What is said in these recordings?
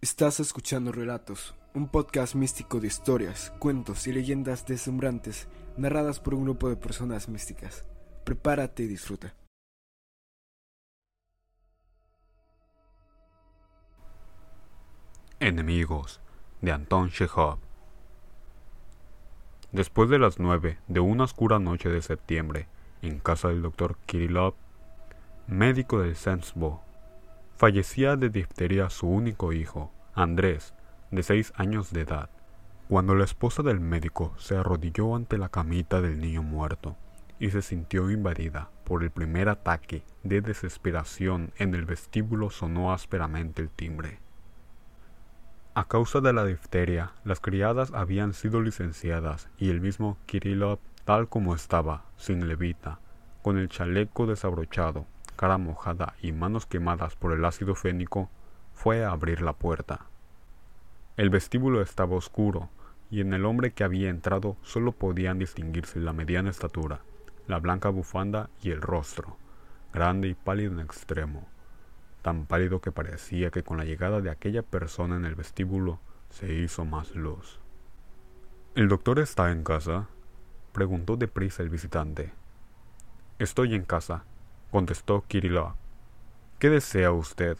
Estás escuchando Relatos, un podcast místico de historias, cuentos y leyendas deslumbrantes narradas por un grupo de personas místicas. Prepárate y disfruta. Enemigos de Anton Chekhov. Después de las nueve de una oscura noche de septiembre, en casa del doctor Kirillov, médico del Sensbo, fallecía de difteria su único hijo, Andrés, de seis años de edad, cuando la esposa del médico se arrodilló ante la camita del niño muerto y se sintió invadida por el primer ataque de desesperación en el vestíbulo sonó ásperamente el timbre. A causa de la difteria, las criadas habían sido licenciadas y el mismo Kirillov, tal como estaba, sin levita, con el chaleco desabrochado, cara mojada y manos quemadas por el ácido fénico, fue a abrir la puerta. El vestíbulo estaba oscuro, y en el hombre que había entrado solo podían distinguirse la mediana estatura, la blanca bufanda y el rostro, grande y pálido en extremo tan pálido que parecía que con la llegada de aquella persona en el vestíbulo se hizo más luz. ¿El doctor está en casa? preguntó deprisa el visitante. Estoy en casa, contestó Kirillov. ¿Qué desea usted?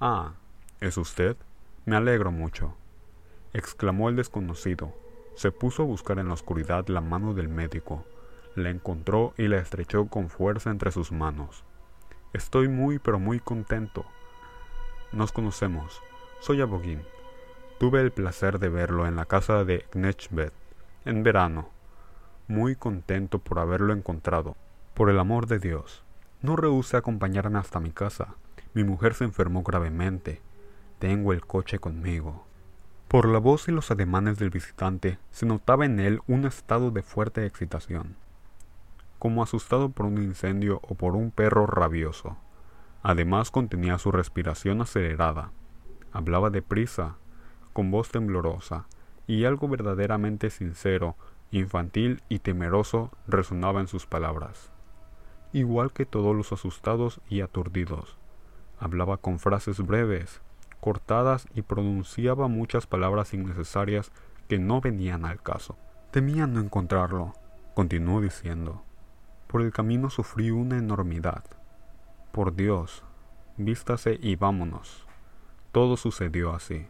Ah, ¿es usted? Me alegro mucho, exclamó el desconocido. Se puso a buscar en la oscuridad la mano del médico, la encontró y la estrechó con fuerza entre sus manos. Estoy muy pero muy contento. Nos conocemos. Soy Abogin. Tuve el placer de verlo en la casa de Knechbet en verano. Muy contento por haberlo encontrado. Por el amor de Dios. No rehúse acompañarme hasta mi casa. Mi mujer se enfermó gravemente. Tengo el coche conmigo. Por la voz y los ademanes del visitante se notaba en él un estado de fuerte excitación como asustado por un incendio o por un perro rabioso. Además contenía su respiración acelerada. Hablaba deprisa, con voz temblorosa, y algo verdaderamente sincero, infantil y temeroso resonaba en sus palabras. Igual que todos los asustados y aturdidos. Hablaba con frases breves, cortadas y pronunciaba muchas palabras innecesarias que no venían al caso. Temía no encontrarlo, continuó diciendo. Por el camino sufrí una enormidad. Por Dios, vístase y vámonos. Todo sucedió así.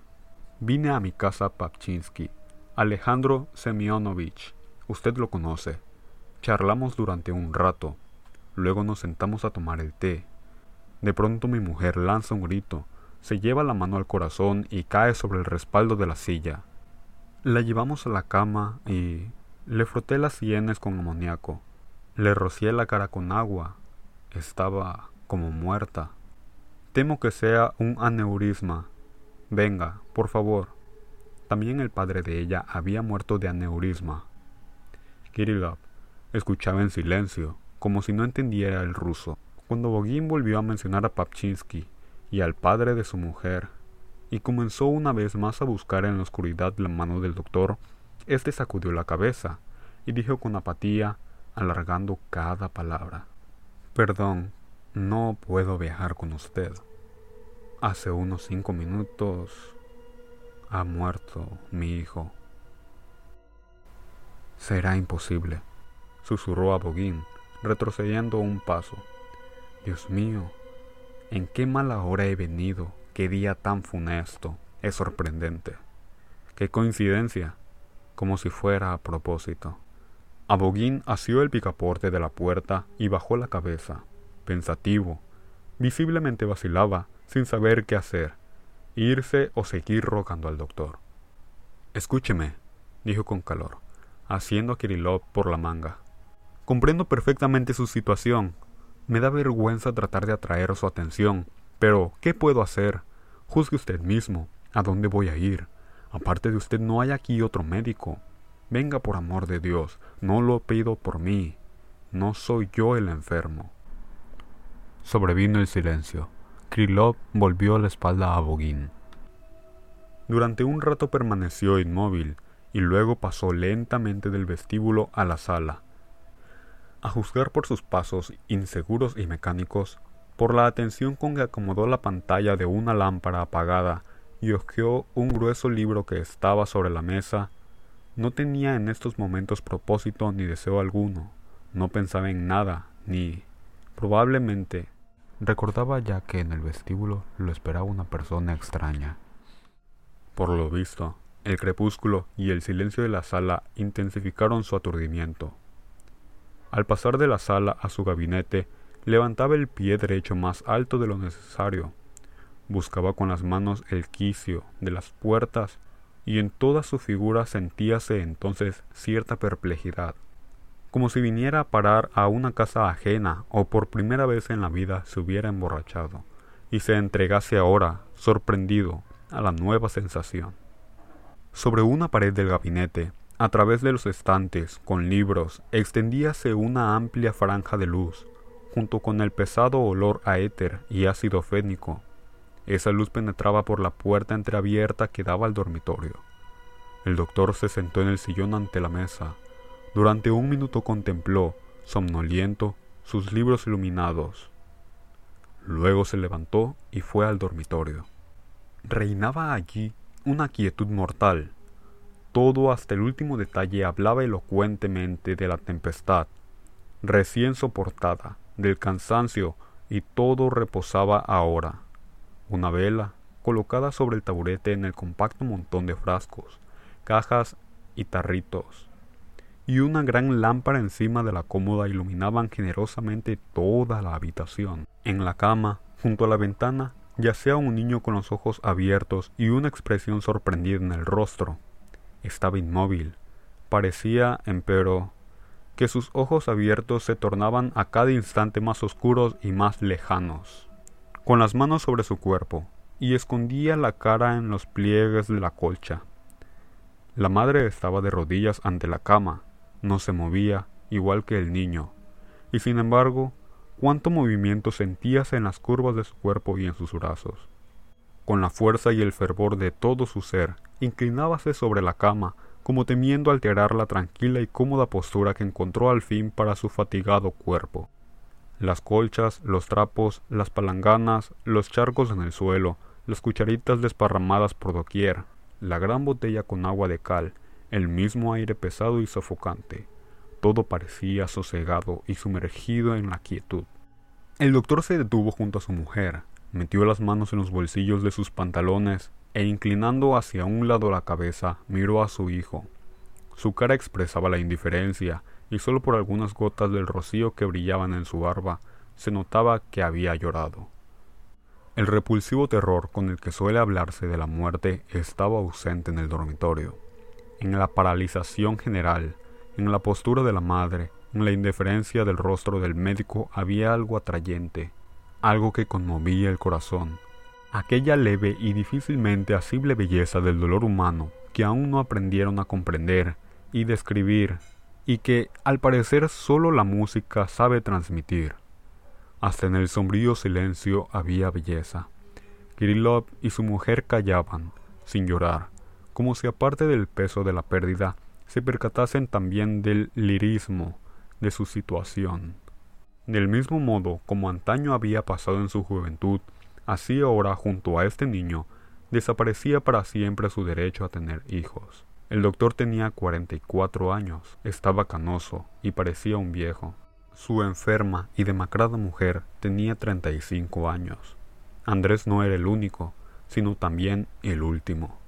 Vine a mi casa Papchinsky, Alejandro Semyonovich, usted lo conoce. Charlamos durante un rato, luego nos sentamos a tomar el té. De pronto mi mujer lanza un grito, se lleva la mano al corazón y cae sobre el respaldo de la silla. La llevamos a la cama y le froté las sienes con amoníaco. Le rocié la cara con agua. Estaba como muerta. Temo que sea un aneurisma. Venga, por favor. También el padre de ella había muerto de aneurisma. Kirillov escuchaba en silencio, como si no entendiera el ruso. Cuando Bogin volvió a mencionar a Papchinsky y al padre de su mujer, y comenzó una vez más a buscar en la oscuridad la mano del doctor, éste sacudió la cabeza y dijo con apatía alargando cada palabra. Perdón, no puedo viajar con usted. Hace unos cinco minutos ha muerto mi hijo. Será imposible, susurró a Boguín, retrocediendo un paso. Dios mío, ¿en qué mala hora he venido? Qué día tan funesto. Es sorprendente. Qué coincidencia, como si fuera a propósito. Aboguín asió el picaporte de la puerta y bajó la cabeza, pensativo. Visiblemente vacilaba, sin saber qué hacer, irse o seguir rogando al doctor. Escúcheme, dijo con calor, haciendo a Kirillov por la manga. Comprendo perfectamente su situación. Me da vergüenza tratar de atraer su atención, pero ¿qué puedo hacer? Juzgue usted mismo. ¿A dónde voy a ir? Aparte de usted no hay aquí otro médico. Venga por amor de Dios, no lo pido por mí, no soy yo el enfermo. Sobrevino el silencio. Krylov volvió la espalda a Bogin. Durante un rato permaneció inmóvil, y luego pasó lentamente del vestíbulo a la sala. A juzgar por sus pasos inseguros y mecánicos, por la atención con que acomodó la pantalla de una lámpara apagada y hojeó un grueso libro que estaba sobre la mesa, no tenía en estos momentos propósito ni deseo alguno, no pensaba en nada, ni, probablemente, recordaba ya que en el vestíbulo lo esperaba una persona extraña. Por lo visto, el crepúsculo y el silencio de la sala intensificaron su aturdimiento. Al pasar de la sala a su gabinete, levantaba el pie derecho más alto de lo necesario, buscaba con las manos el quicio de las puertas y en toda su figura sentíase entonces cierta perplejidad, como si viniera a parar a una casa ajena o por primera vez en la vida se hubiera emborrachado y se entregase ahora, sorprendido, a la nueva sensación. Sobre una pared del gabinete, a través de los estantes, con libros, extendíase una amplia franja de luz, junto con el pesado olor a éter y ácido fénico. Esa luz penetraba por la puerta entreabierta que daba al dormitorio. El doctor se sentó en el sillón ante la mesa. Durante un minuto contempló, somnoliento, sus libros iluminados. Luego se levantó y fue al dormitorio. Reinaba allí una quietud mortal. Todo hasta el último detalle hablaba elocuentemente de la tempestad, recién soportada, del cansancio y todo reposaba ahora. Una vela, colocada sobre el taburete en el compacto montón de frascos, cajas y tarritos, y una gran lámpara encima de la cómoda iluminaban generosamente toda la habitación. En la cama, junto a la ventana, yacía un niño con los ojos abiertos y una expresión sorprendida en el rostro. Estaba inmóvil. Parecía, empero, que sus ojos abiertos se tornaban a cada instante más oscuros y más lejanos. Con las manos sobre su cuerpo, y escondía la cara en los pliegues de la colcha. La madre estaba de rodillas ante la cama, no se movía, igual que el niño, y sin embargo, cuánto movimiento sentíase en las curvas de su cuerpo y en sus brazos. Con la fuerza y el fervor de todo su ser, inclinábase sobre la cama, como temiendo alterar la tranquila y cómoda postura que encontró al fin para su fatigado cuerpo. Las colchas, los trapos, las palanganas, los charcos en el suelo, las cucharitas desparramadas por doquier, la gran botella con agua de cal, el mismo aire pesado y sofocante. Todo parecía sosegado y sumergido en la quietud. El doctor se detuvo junto a su mujer, metió las manos en los bolsillos de sus pantalones e inclinando hacia un lado la cabeza, miró a su hijo. Su cara expresaba la indiferencia, y solo por algunas gotas del rocío que brillaban en su barba se notaba que había llorado. El repulsivo terror con el que suele hablarse de la muerte estaba ausente en el dormitorio. En la paralización general, en la postura de la madre, en la indiferencia del rostro del médico había algo atrayente, algo que conmovía el corazón, aquella leve y difícilmente asible belleza del dolor humano que aún no aprendieron a comprender y describir y que al parecer solo la música sabe transmitir. Hasta en el sombrío silencio había belleza. Kirillov y su mujer callaban, sin llorar, como si aparte del peso de la pérdida, se percatasen también del lirismo de su situación. Del mismo modo como antaño había pasado en su juventud, Así ahora, junto a este niño, desaparecía para siempre su derecho a tener hijos. El doctor tenía 44 años, estaba canoso y parecía un viejo. Su enferma y demacrada mujer tenía 35 años. Andrés no era el único, sino también el último.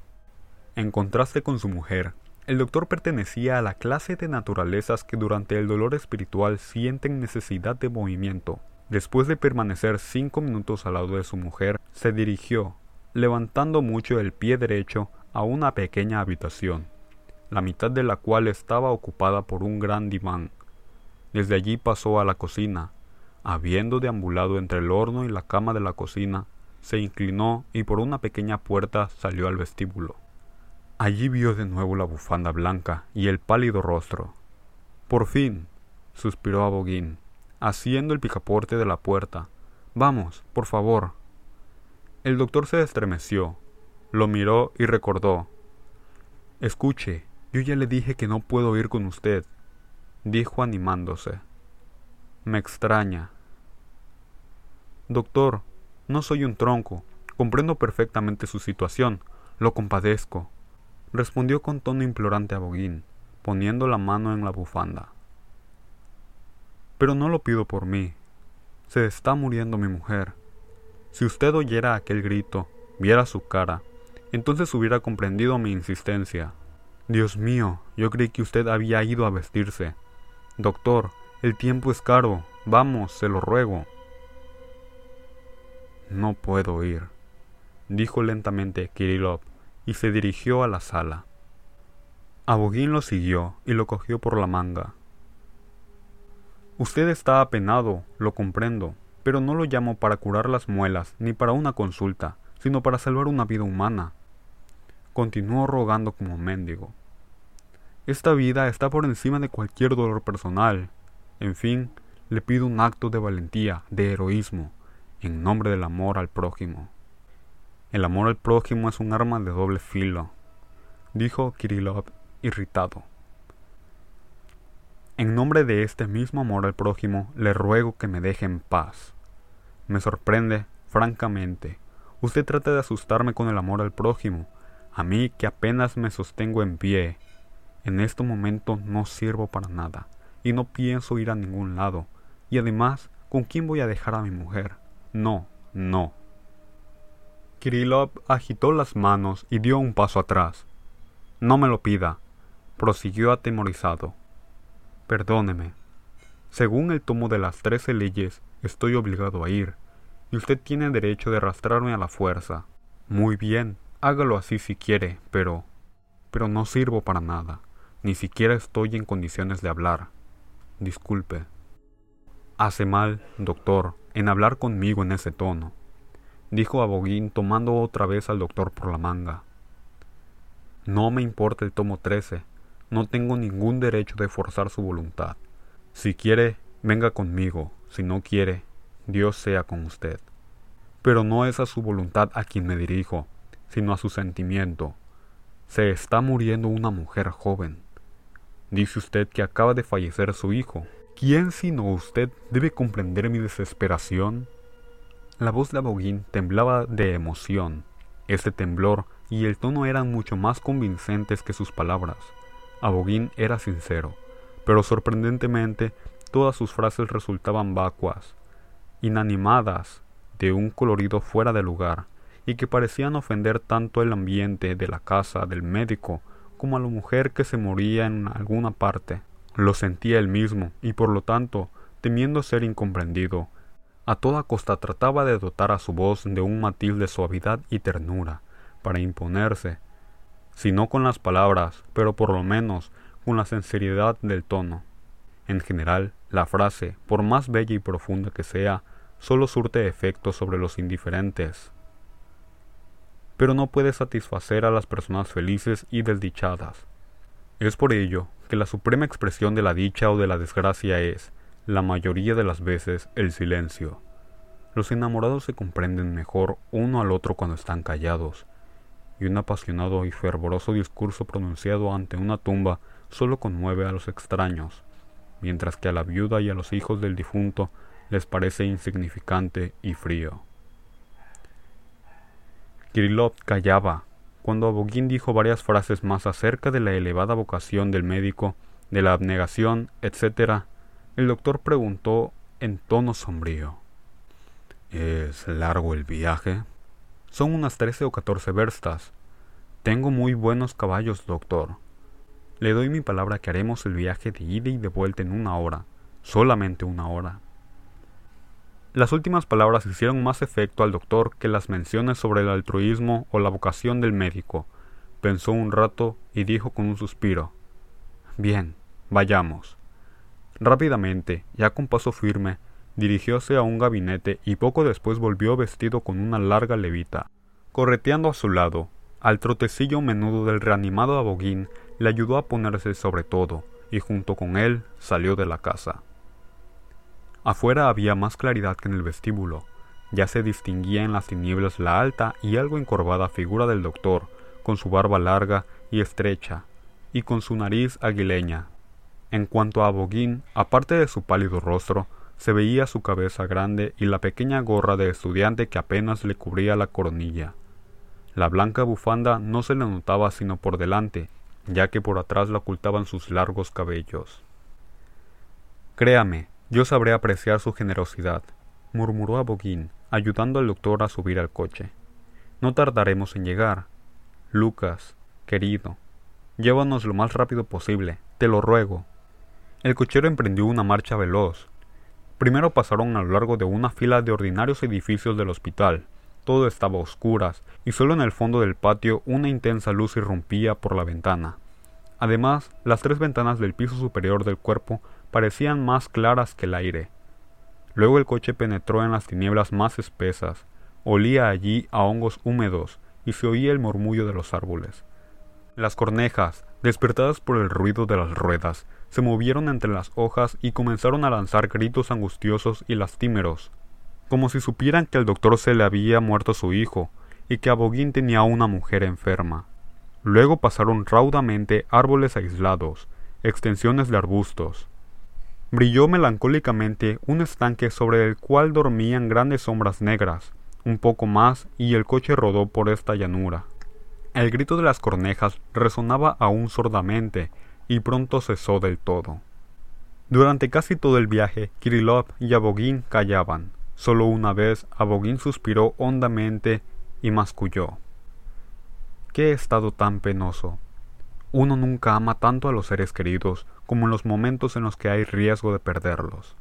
En contraste con su mujer, el doctor pertenecía a la clase de naturalezas que durante el dolor espiritual sienten necesidad de movimiento Después de permanecer cinco minutos al lado de su mujer, se dirigió, levantando mucho el pie derecho, a una pequeña habitación, la mitad de la cual estaba ocupada por un gran diván. Desde allí pasó a la cocina. Habiendo deambulado entre el horno y la cama de la cocina, se inclinó y por una pequeña puerta salió al vestíbulo. Allí vio de nuevo la bufanda blanca y el pálido rostro. Por fin, suspiró a haciendo el picaporte de la puerta. Vamos, por favor. El doctor se estremeció, lo miró y recordó. Escuche, Yo ya le dije que no puedo ir con usted, dijo animándose. Me extraña. Doctor, no soy un tronco. Comprendo perfectamente su situación. Lo compadezco. Respondió con tono implorante a Boguín, poniendo la mano en la bufanda. Pero no lo pido por mí. Se está muriendo mi mujer. Si usted oyera aquel grito, viera su cara, entonces hubiera comprendido mi insistencia. Dios mío, yo creí que usted había ido a vestirse. Doctor, el tiempo es caro. Vamos, se lo ruego. No puedo ir, dijo lentamente Kirillov y se dirigió a la sala. Abogín lo siguió y lo cogió por la manga. Usted está apenado, lo comprendo, pero no lo llamo para curar las muelas ni para una consulta, sino para salvar una vida humana. Continuó rogando como mendigo. Esta vida está por encima de cualquier dolor personal. En fin, le pido un acto de valentía, de heroísmo, en nombre del amor al prójimo. El amor al prójimo es un arma de doble filo, dijo Kirillov irritado. En nombre de este mismo amor al prójimo, le ruego que me deje en paz. Me sorprende, francamente. Usted trata de asustarme con el amor al prójimo, a mí que apenas me sostengo en pie. En este momento no sirvo para nada, y no pienso ir a ningún lado. Y además, ¿con quién voy a dejar a mi mujer? No, no. Kirillov agitó las manos y dio un paso atrás. No me lo pida, prosiguió atemorizado. Perdóneme. Según el tomo de las trece leyes, estoy obligado a ir, y usted tiene derecho de arrastrarme a la fuerza. Muy bien, hágalo así si quiere, pero... pero no sirvo para nada. Ni siquiera estoy en condiciones de hablar. Disculpe. Hace mal, doctor, en hablar conmigo en ese tono, dijo Aboguín tomando otra vez al doctor por la manga. No me importa el tomo trece, no tengo ningún derecho de forzar su voluntad. Si quiere, venga conmigo. Si no quiere, Dios sea con usted. Pero no es a su voluntad a quien me dirijo, sino a su sentimiento. Se está muriendo una mujer joven. Dice usted que acaba de fallecer su hijo. ¿Quién sino usted debe comprender mi desesperación? La voz de Aboguín temblaba de emoción. Este temblor y el tono eran mucho más convincentes que sus palabras. Aboguín era sincero, pero sorprendentemente todas sus frases resultaban vacuas, inanimadas, de un colorido fuera de lugar, y que parecían ofender tanto el ambiente de la casa del médico como a la mujer que se moría en alguna parte. Lo sentía él mismo, y por lo tanto, temiendo ser incomprendido, a toda costa trataba de dotar a su voz de un matiz de suavidad y ternura, para imponerse, si no con las palabras, pero por lo menos con la sinceridad del tono. En general, la frase, por más bella y profunda que sea, solo surte efecto sobre los indiferentes. Pero no puede satisfacer a las personas felices y desdichadas. Es por ello que la suprema expresión de la dicha o de la desgracia es, la mayoría de las veces, el silencio. Los enamorados se comprenden mejor uno al otro cuando están callados, y un apasionado y fervoroso discurso pronunciado ante una tumba solo conmueve a los extraños, mientras que a la viuda y a los hijos del difunto les parece insignificante y frío. Kirillov callaba cuando Aboguín dijo varias frases más acerca de la elevada vocación del médico, de la abnegación, etc., el doctor preguntó en tono sombrío. ¿Es largo el viaje? Son unas trece o catorce verstas. Tengo muy buenos caballos, doctor. Le doy mi palabra que haremos el viaje de ida y de vuelta en una hora, solamente una hora. Las últimas palabras hicieron más efecto al doctor que las menciones sobre el altruismo o la vocación del médico. Pensó un rato y dijo con un suspiro Bien, vayamos. Rápidamente, ya con paso firme, dirigióse a un gabinete y poco después volvió vestido con una larga levita. Correteando a su lado, al trotecillo menudo del reanimado aboguín le ayudó a ponerse sobre todo, y junto con él salió de la casa. Afuera había más claridad que en el vestíbulo. Ya se distinguía en las tinieblas la alta y algo encorvada figura del doctor, con su barba larga y estrecha, y con su nariz aguileña. En cuanto a Boguín, aparte de su pálido rostro, se veía su cabeza grande y la pequeña gorra de estudiante que apenas le cubría la coronilla. La blanca bufanda no se le notaba sino por delante, ya que por atrás la ocultaban sus largos cabellos. Créame, yo sabré apreciar su generosidad, murmuró Aboguín, ayudando al doctor a subir al coche. No tardaremos en llegar. Lucas, querido, llévanos lo más rápido posible, te lo ruego. El cochero emprendió una marcha veloz. Primero pasaron a lo largo de una fila de ordinarios edificios del hospital. Todo estaba a oscuras, y solo en el fondo del patio una intensa luz irrumpía por la ventana. Además, las tres ventanas del piso superior del cuerpo parecían más claras que el aire. Luego el coche penetró en las tinieblas más espesas, olía allí a hongos húmedos y se oía el murmullo de los árboles. Las cornejas, despertadas por el ruido de las ruedas, se movieron entre las hojas y comenzaron a lanzar gritos angustiosos y lastimeros, como si supieran que al doctor se le había muerto su hijo y que Aboguín tenía una mujer enferma. Luego pasaron raudamente árboles aislados, extensiones de arbustos, brilló melancólicamente un estanque sobre el cual dormían grandes sombras negras. Un poco más y el coche rodó por esta llanura. El grito de las cornejas resonaba aún sordamente y pronto cesó del todo. Durante casi todo el viaje, Kirillov y Abogin callaban. Solo una vez Abogin suspiró hondamente y masculló. Qué estado tan penoso. Uno nunca ama tanto a los seres queridos como en los momentos en los que hay riesgo de perderlos.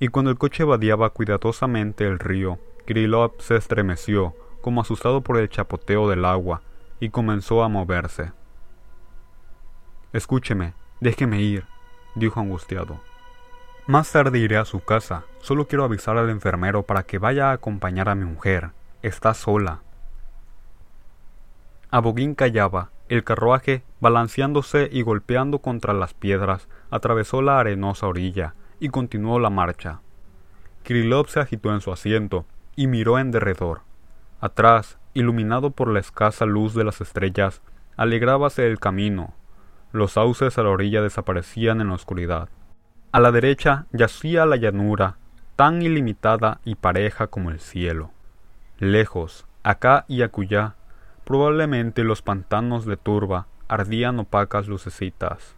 Y cuando el coche vadeaba cuidadosamente el río, Kirillov se estremeció, como asustado por el chapoteo del agua, y comenzó a moverse. Escúcheme, déjeme ir, dijo angustiado. Más tarde iré a su casa. Solo quiero avisar al enfermero para que vaya a acompañar a mi mujer. Está sola. Aboguín callaba, el carruaje, balanceándose y golpeando contra las piedras, atravesó la arenosa orilla y continuó la marcha. Kirillov se agitó en su asiento y miró en derredor. Atrás, iluminado por la escasa luz de las estrellas, alegrábase el camino. Los sauces a la orilla desaparecían en la oscuridad. A la derecha yacía la llanura, tan ilimitada y pareja como el cielo. Lejos, acá y acullá, Probablemente los pantanos de turba ardían opacas lucecitas.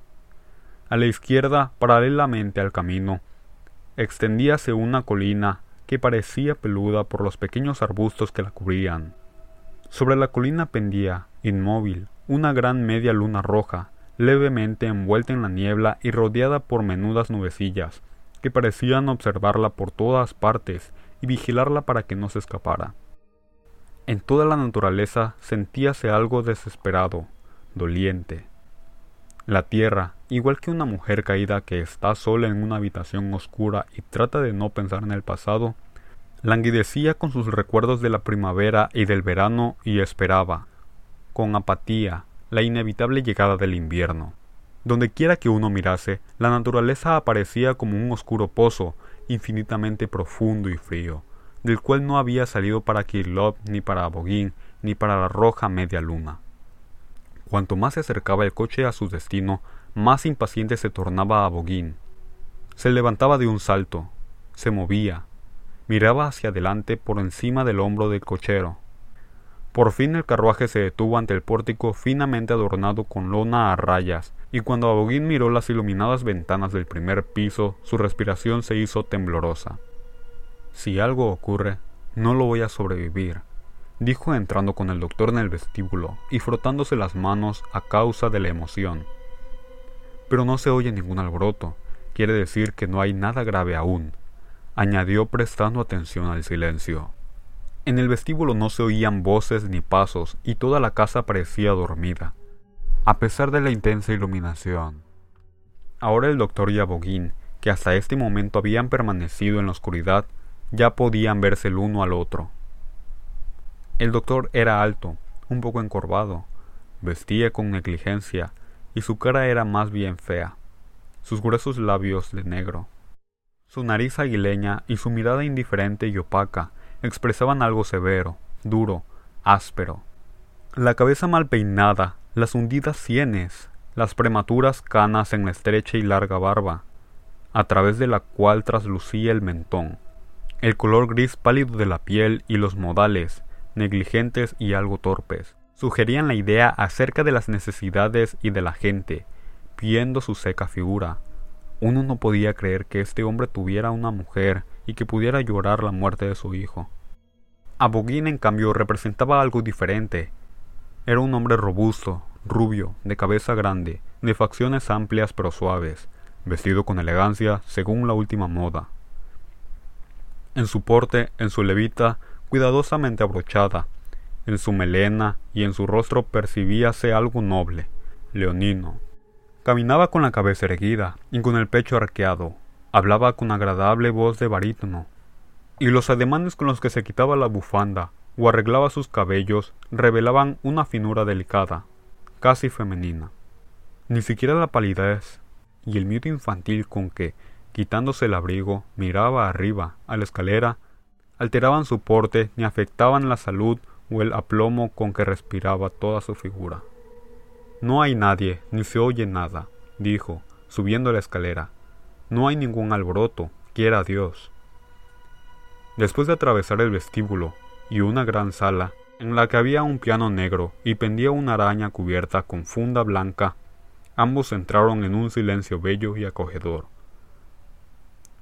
A la izquierda, paralelamente al camino, extendíase una colina que parecía peluda por los pequeños arbustos que la cubrían. Sobre la colina pendía, inmóvil, una gran media luna roja, levemente envuelta en la niebla y rodeada por menudas nubecillas, que parecían observarla por todas partes y vigilarla para que no se escapara. En toda la naturaleza sentíase algo desesperado, doliente. La tierra, igual que una mujer caída que está sola en una habitación oscura y trata de no pensar en el pasado, languidecía con sus recuerdos de la primavera y del verano y esperaba, con apatía, la inevitable llegada del invierno. Donde quiera que uno mirase, la naturaleza aparecía como un oscuro pozo, infinitamente profundo y frío, del cual no había salido para Kirillov ni para Abogin ni para la roja media luna. Cuanto más se acercaba el coche a su destino, más impaciente se tornaba Abogin. Se levantaba de un salto, se movía, miraba hacia adelante por encima del hombro del cochero. Por fin el carruaje se detuvo ante el pórtico finamente adornado con lona a rayas, y cuando Abogin miró las iluminadas ventanas del primer piso, su respiración se hizo temblorosa. Si algo ocurre, no lo voy a sobrevivir, dijo entrando con el doctor en el vestíbulo y frotándose las manos a causa de la emoción. Pero no se oye ningún alboroto, quiere decir que no hay nada grave aún, añadió prestando atención al silencio. En el vestíbulo no se oían voces ni pasos y toda la casa parecía dormida, a pesar de la intensa iluminación. Ahora el doctor y Aboguín, que hasta este momento habían permanecido en la oscuridad, ya podían verse el uno al otro. El doctor era alto, un poco encorvado, vestía con negligencia y su cara era más bien fea, sus gruesos labios de negro. Su nariz aguileña y su mirada indiferente y opaca expresaban algo severo, duro, áspero. La cabeza mal peinada, las hundidas sienes, las prematuras canas en la estrecha y larga barba, a través de la cual traslucía el mentón, el color gris pálido de la piel y los modales, negligentes y algo torpes, sugerían la idea acerca de las necesidades y de la gente, viendo su seca figura. Uno no podía creer que este hombre tuviera una mujer y que pudiera llorar la muerte de su hijo. Abogín, en cambio, representaba algo diferente. Era un hombre robusto, rubio, de cabeza grande, de facciones amplias pero suaves, vestido con elegancia según la última moda. En su porte, en su levita, cuidadosamente abrochada, en su melena y en su rostro percibíase algo noble, leonino. Caminaba con la cabeza erguida y con el pecho arqueado, hablaba con agradable voz de barítono, y los ademanes con los que se quitaba la bufanda o arreglaba sus cabellos revelaban una finura delicada, casi femenina. Ni siquiera la palidez y el miedo infantil con que, quitándose el abrigo, miraba arriba, a la escalera, alteraban su porte ni afectaban la salud o el aplomo con que respiraba toda su figura. No hay nadie, ni se oye nada, dijo, subiendo la escalera. No hay ningún alboroto, quiera Dios. Después de atravesar el vestíbulo y una gran sala, en la que había un piano negro y pendía una araña cubierta con funda blanca Ambos entraron en un silencio bello y acogedor,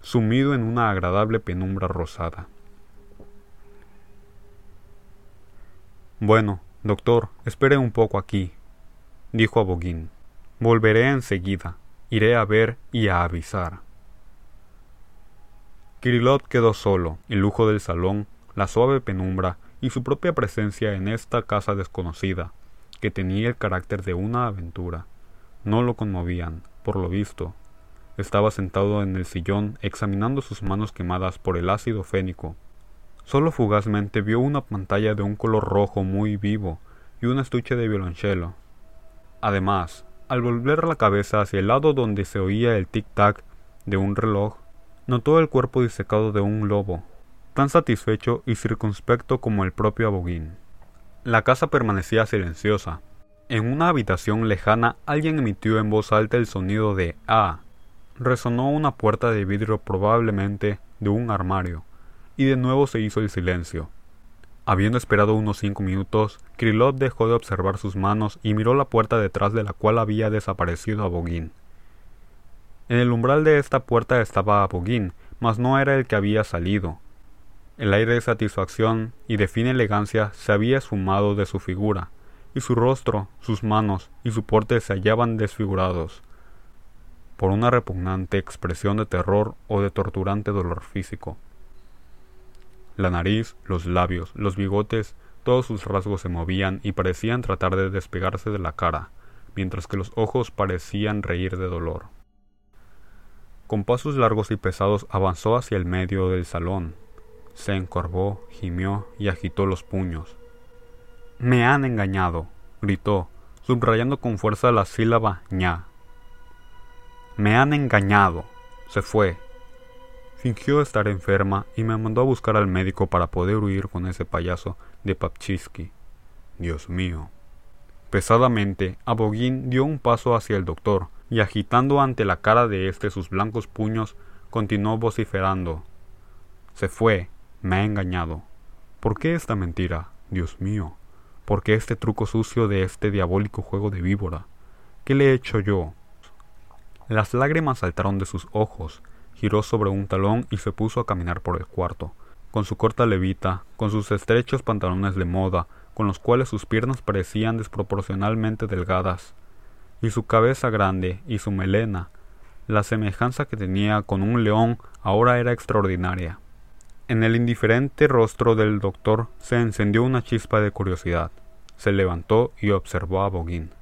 sumido en una agradable penumbra rosada. Bueno, doctor, espere un poco aquí, dijo a. Volveré enseguida. Iré a ver y a avisar. Kirillov quedó solo, el lujo del salón, la suave penumbra y su propia presencia en esta casa desconocida, que tenía el carácter de una aventura no lo conmovían, por lo visto. Estaba sentado en el sillón examinando sus manos quemadas por el ácido fénico. Solo fugazmente vio una pantalla de un color rojo muy vivo y un estuche de violonchelo. Además, al volver la cabeza hacia el lado donde se oía el tic-tac de un reloj, notó el cuerpo disecado de un lobo, tan satisfecho y circunspecto como el propio Aboguín. La casa permanecía silenciosa, en una habitación lejana alguien emitió en voz alta el sonido de A. Resonó una puerta de vidrio probablemente de un armario, y de nuevo se hizo el silencio. Habiendo esperado unos cinco minutos, Krylov dejó de observar sus manos y miró la puerta detrás de la cual había desaparecido Abogin. En el umbral de esta puerta estaba Abogin, mas no era el que había salido. El aire de satisfacción y de fina elegancia se había esfumado de su figura, y su rostro, sus manos y su porte se hallaban desfigurados por una repugnante expresión de terror o de torturante dolor físico. La nariz, los labios, los bigotes, todos sus rasgos se movían y parecían tratar de despegarse de la cara, mientras que los ojos parecían reír de dolor. Con pasos largos y pesados avanzó hacia el medio del salón. Se encorvó, gimió y agitó los puños. Me han engañado, gritó, subrayando con fuerza la sílaba ña. Me han engañado. Se fue. Fingió estar enferma y me mandó a buscar al médico para poder huir con ese payaso de Papchisky. Dios mío. Pesadamente, Abogín dio un paso hacia el doctor y agitando ante la cara de éste sus blancos puños, continuó vociferando. Se fue. Me ha engañado. ¿Por qué esta mentira? Dios mío. ¿Por qué este truco sucio de este diabólico juego de víbora? ¿Qué le he hecho yo? Las lágrimas saltaron de sus ojos, giró sobre un talón y se puso a caminar por el cuarto, con su corta levita, con sus estrechos pantalones de moda, con los cuales sus piernas parecían desproporcionalmente delgadas, y su cabeza grande y su melena, la semejanza que tenía con un león ahora era extraordinaria. En el indiferente rostro del doctor se encendió una chispa de curiosidad. Se levantó y observó a Boguín.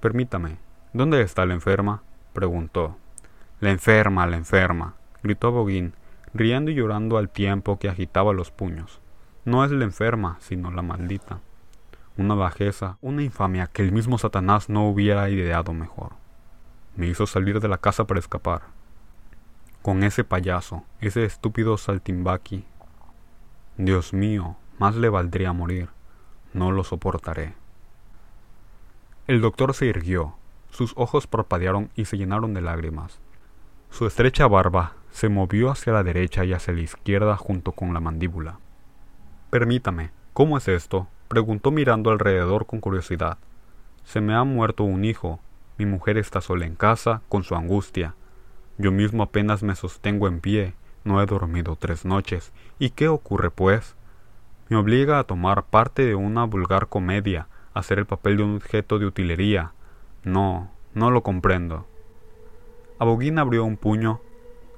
Permítame, ¿dónde está la enferma? preguntó. La enferma, la enferma, gritó Boguín, riendo y llorando al tiempo que agitaba los puños. No es la enferma, sino la maldita. Una bajeza, una infamia que el mismo Satanás no hubiera ideado mejor. Me hizo salir de la casa para escapar con ese payaso, ese estúpido saltimbaqui. Dios mío, más le valdría morir. No lo soportaré. El doctor se irguió, sus ojos parpadearon y se llenaron de lágrimas. Su estrecha barba se movió hacia la derecha y hacia la izquierda junto con la mandíbula. Permítame, ¿cómo es esto? preguntó mirando alrededor con curiosidad. Se me ha muerto un hijo. Mi mujer está sola en casa, con su angustia. Yo mismo apenas me sostengo en pie. No he dormido tres noches. ¿Y qué ocurre, pues? Me obliga a tomar parte de una vulgar comedia, a hacer el papel de un objeto de utilería. No, no lo comprendo. Aboguín abrió un puño,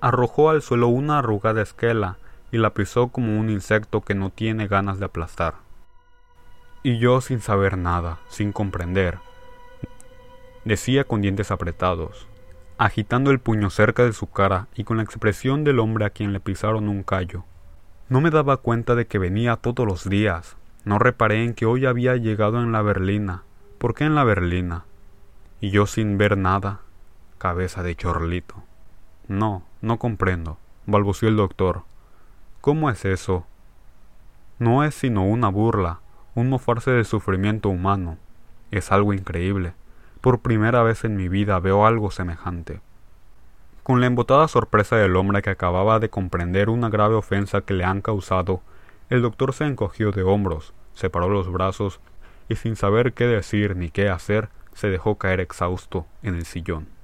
arrojó al suelo una arrugada esquela y la pisó como un insecto que no tiene ganas de aplastar. Y yo sin saber nada, sin comprender, decía con dientes apretados, agitando el puño cerca de su cara y con la expresión del hombre a quien le pisaron un callo. No me daba cuenta de que venía todos los días. No reparé en que hoy había llegado en la berlina. ¿Por qué en la berlina? Y yo sin ver nada. Cabeza de chorlito. No, no comprendo, balbució el doctor. ¿Cómo es eso? No es sino una burla, un mofarse del sufrimiento humano. Es algo increíble. Por primera vez en mi vida veo algo semejante. Con la embotada sorpresa del hombre que acababa de comprender una grave ofensa que le han causado, el doctor se encogió de hombros, separó los brazos y sin saber qué decir ni qué hacer, se dejó caer exhausto en el sillón.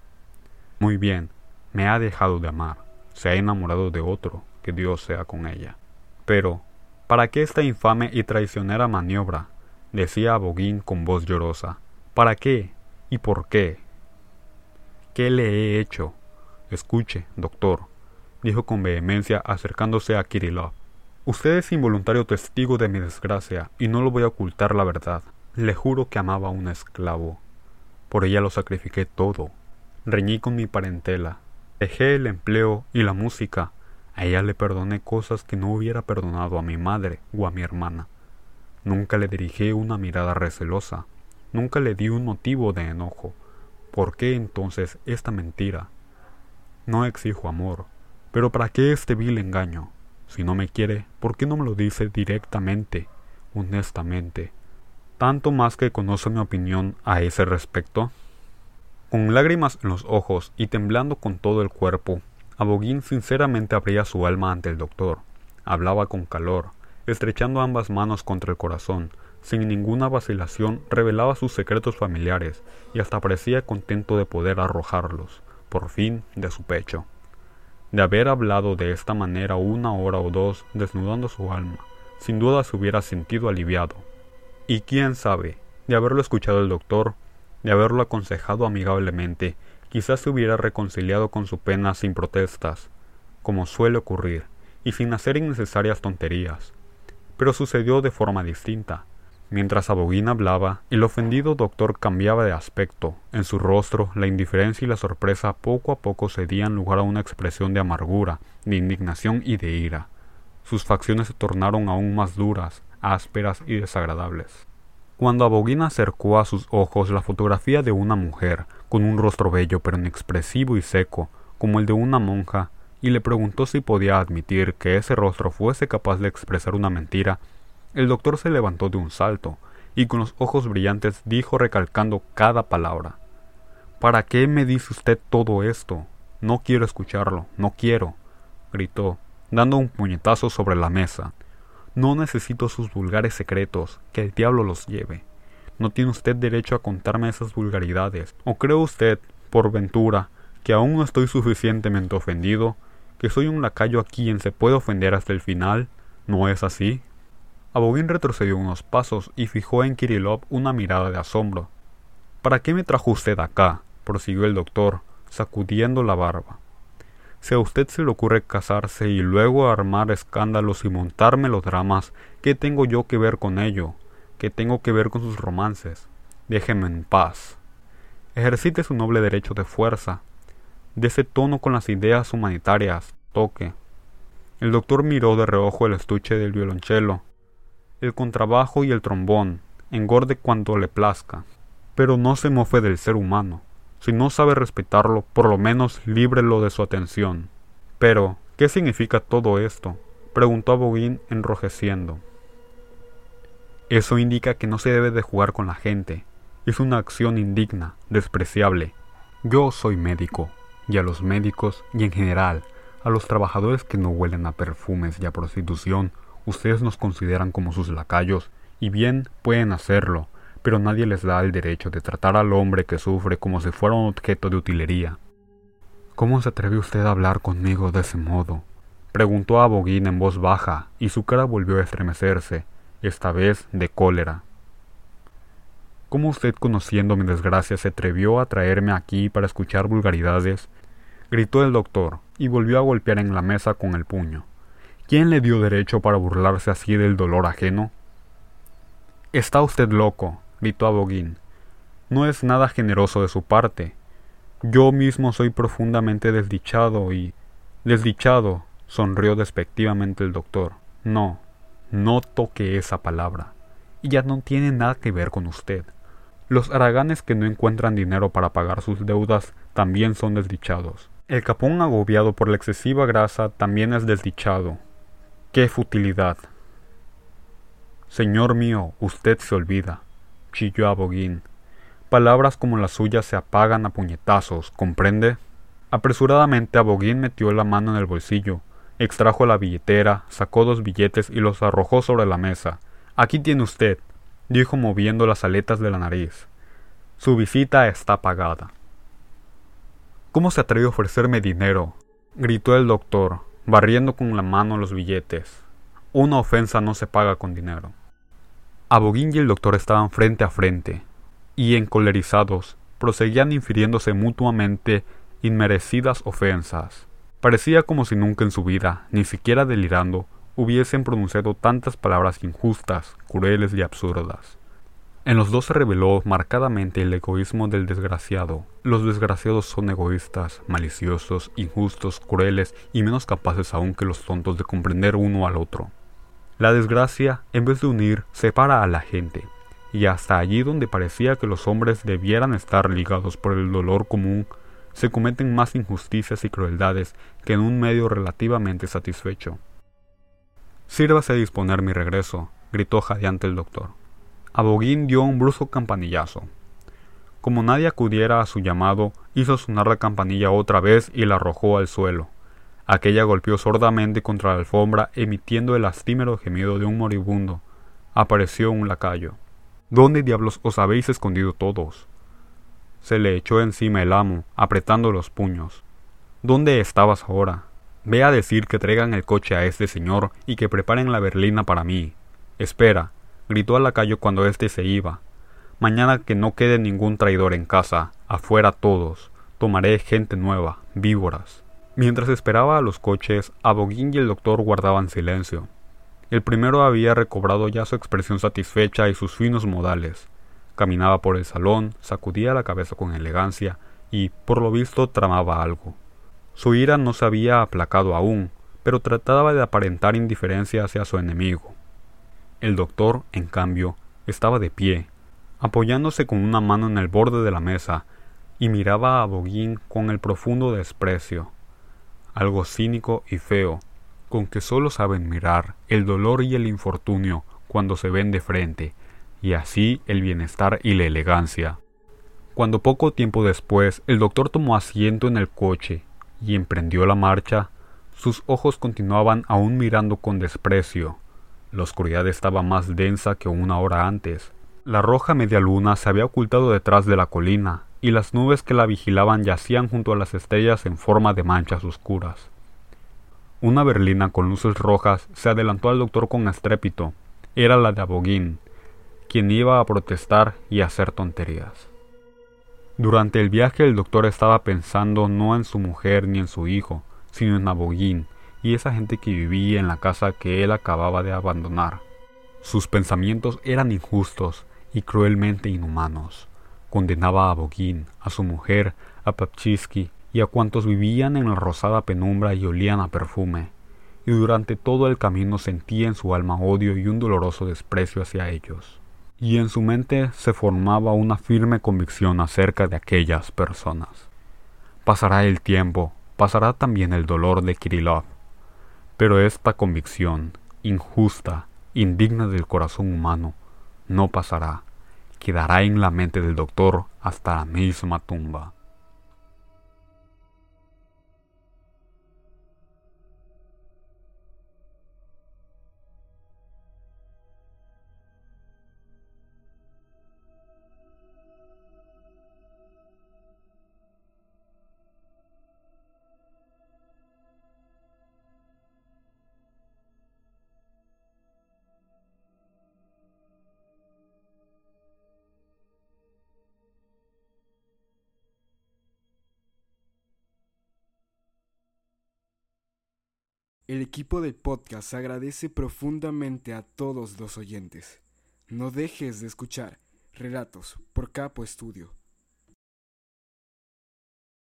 Muy bien, me ha dejado de amar, se ha enamorado de otro, que Dios sea con ella. Pero, ¿Para qué esta infame y traicionera maniobra? decía Boguín con voz llorosa. ¿Para qué? ¿Y por qué? ¿Qué le he hecho? Escuche, doctor, dijo con vehemencia acercándose a Kirillov. Usted es involuntario testigo de mi desgracia, y no lo voy a ocultar la verdad. Le juro que amaba a un esclavo. Por ella lo sacrifiqué todo. Reñí con mi parentela. Dejé el empleo y la música a ella le perdoné cosas que no hubiera perdonado a mi madre o a mi hermana. Nunca le dirigí una mirada recelosa, nunca le di un motivo de enojo. ¿Por qué entonces esta mentira? No exijo amor, pero ¿para qué este vil engaño? Si no me quiere, ¿por qué no me lo dice directamente, honestamente? Tanto más que conoce mi opinión a ese respecto. Con lágrimas en los ojos y temblando con todo el cuerpo, Aboguín sinceramente abría su alma ante el doctor. Hablaba con calor, estrechando ambas manos contra el corazón, sin ninguna vacilación revelaba sus secretos familiares y hasta parecía contento de poder arrojarlos, por fin, de su pecho. De haber hablado de esta manera una hora o dos, desnudando su alma, sin duda se hubiera sentido aliviado. Y quién sabe, de haberlo escuchado el doctor, de haberlo aconsejado amigablemente quizás se hubiera reconciliado con su pena sin protestas, como suele ocurrir, y sin hacer innecesarias tonterías. Pero sucedió de forma distinta. Mientras Aboguín hablaba, el ofendido doctor cambiaba de aspecto. En su rostro, la indiferencia y la sorpresa poco a poco cedían lugar a una expresión de amargura, de indignación y de ira. Sus facciones se tornaron aún más duras, ásperas y desagradables. Cuando Aboguín acercó a sus ojos la fotografía de una mujer, con un rostro bello pero inexpresivo y seco, como el de una monja, y le preguntó si podía admitir que ese rostro fuese capaz de expresar una mentira, el doctor se levantó de un salto, y con los ojos brillantes dijo recalcando cada palabra. ¿Para qué me dice usted todo esto? No quiero escucharlo, no quiero, gritó, dando un puñetazo sobre la mesa. No necesito sus vulgares secretos, que el diablo los lleve. No tiene usted derecho a contarme esas vulgaridades. ¿O cree usted, por ventura, que aún no estoy suficientemente ofendido? ¿Que soy un lacayo a quien se puede ofender hasta el final? ¿No es así? Aboguín retrocedió unos pasos y fijó en Kirillov una mirada de asombro. ¿Para qué me trajo usted acá? prosiguió el doctor, sacudiendo la barba. Si a usted se le ocurre casarse y luego armar escándalos y montar melodramas, ¿qué tengo yo que ver con ello? que tengo que ver con sus romances. Déjeme en paz. Ejercite su noble derecho de fuerza. De ese tono con las ideas humanitarias. Toque. El doctor miró de reojo el estuche del violonchelo, el contrabajo y el trombón, engorde cuanto le plazca. Pero no se mofe del ser humano. Si no sabe respetarlo, por lo menos líbrelo de su atención. Pero, ¿qué significa todo esto? preguntó Boguín enrojeciendo. Eso indica que no se debe de jugar con la gente, es una acción indigna, despreciable. Yo soy médico, y a los médicos, y en general, a los trabajadores que no huelen a perfumes y a prostitución, ustedes nos consideran como sus lacayos, y bien pueden hacerlo, pero nadie les da el derecho de tratar al hombre que sufre como si fuera un objeto de utilería. ¿Cómo se atreve usted a hablar conmigo de ese modo? preguntó a Boguín en voz baja, y su cara volvió a estremecerse, esta vez de cólera. ¿Cómo usted, conociendo mi desgracia, se atrevió a traerme aquí para escuchar vulgaridades? gritó el doctor, y volvió a golpear en la mesa con el puño. ¿Quién le dio derecho para burlarse así del dolor ajeno? Está usted loco, gritó a Boguín. No es nada generoso de su parte. Yo mismo soy profundamente desdichado y... Desdichado, sonrió despectivamente el doctor. No, no toque esa palabra. Y ya no tiene nada que ver con usted. Los haraganes que no encuentran dinero para pagar sus deudas también son desdichados. El capón agobiado por la excesiva grasa también es desdichado. ¡Qué futilidad! Señor mío, usted se olvida, chilló a Boguín. Palabras como las suyas se apagan a puñetazos, ¿comprende? Apresuradamente Aboguín metió la mano en el bolsillo, extrajo la billetera, sacó dos billetes y los arrojó sobre la mesa. Aquí tiene usted, dijo moviendo las aletas de la nariz. Su visita está pagada. ¿Cómo se atrevió a ofrecerme dinero? gritó el doctor, barriendo con la mano los billetes. Una ofensa no se paga con dinero. Aboguín y el doctor estaban frente a frente, y encolerizados proseguían infiriéndose mutuamente inmerecidas ofensas. Parecía como si nunca en su vida, ni siquiera delirando, hubiesen pronunciado tantas palabras injustas, crueles y absurdas. En los dos se reveló marcadamente el egoísmo del desgraciado. Los desgraciados son egoístas, maliciosos, injustos, crueles y menos capaces aún que los tontos de comprender uno al otro. La desgracia, en vez de unir, separa a la gente, y hasta allí donde parecía que los hombres debieran estar ligados por el dolor común, se cometen más injusticias y crueldades que en un medio relativamente satisfecho. Sírvase a disponer mi regreso, gritó jadeante el doctor. Aboguín dio un brusco campanillazo. Como nadie acudiera a su llamado, hizo sonar la campanilla otra vez y la arrojó al suelo. Aquella golpeó sordamente contra la alfombra, emitiendo el lastimero gemido de un moribundo. Apareció un lacayo. ¿Dónde diablos os habéis escondido todos? Se le echó encima el amo, apretando los puños. ¿Dónde estabas ahora? Ve a decir que traigan el coche a este señor y que preparen la berlina para mí. Espera, gritó al lacayo cuando éste se iba. Mañana que no quede ningún traidor en casa, afuera todos. Tomaré gente nueva, víboras. Mientras esperaba a los coches, Aboguín y el doctor guardaban silencio. El primero había recobrado ya su expresión satisfecha y sus finos modales. Caminaba por el salón, sacudía la cabeza con elegancia y, por lo visto, tramaba algo. Su ira no se había aplacado aún, pero trataba de aparentar indiferencia hacia su enemigo. El doctor, en cambio, estaba de pie, apoyándose con una mano en el borde de la mesa, y miraba a Boguín con el profundo desprecio, algo cínico y feo, con que sólo saben mirar el dolor y el infortunio cuando se ven de frente, y así el bienestar y la elegancia. Cuando poco tiempo después el doctor tomó asiento en el coche y emprendió la marcha, sus ojos continuaban aún mirando con desprecio. La oscuridad estaba más densa que una hora antes. La roja media luna se había ocultado detrás de la colina, y las nubes que la vigilaban yacían junto a las estrellas en forma de manchas oscuras. Una berlina con luces rojas se adelantó al doctor con estrépito. Era la de Aboguín, quien iba a protestar y hacer tonterías. Durante el viaje el doctor estaba pensando no en su mujer ni en su hijo, sino en Aboguín y esa gente que vivía en la casa que él acababa de abandonar. Sus pensamientos eran injustos y cruelmente inhumanos. Condenaba a Aboguín, a su mujer, a Papchisky y a cuantos vivían en la rosada penumbra y olían a perfume, y durante todo el camino sentía en su alma odio y un doloroso desprecio hacia ellos. Y en su mente se formaba una firme convicción acerca de aquellas personas. Pasará el tiempo, pasará también el dolor de Kirillov, pero esta convicción, injusta, indigna del corazón humano, no pasará. Quedará en la mente del doctor hasta la misma tumba. El equipo del podcast agradece profundamente a todos los oyentes. No dejes de escuchar Relatos por Capo Estudio.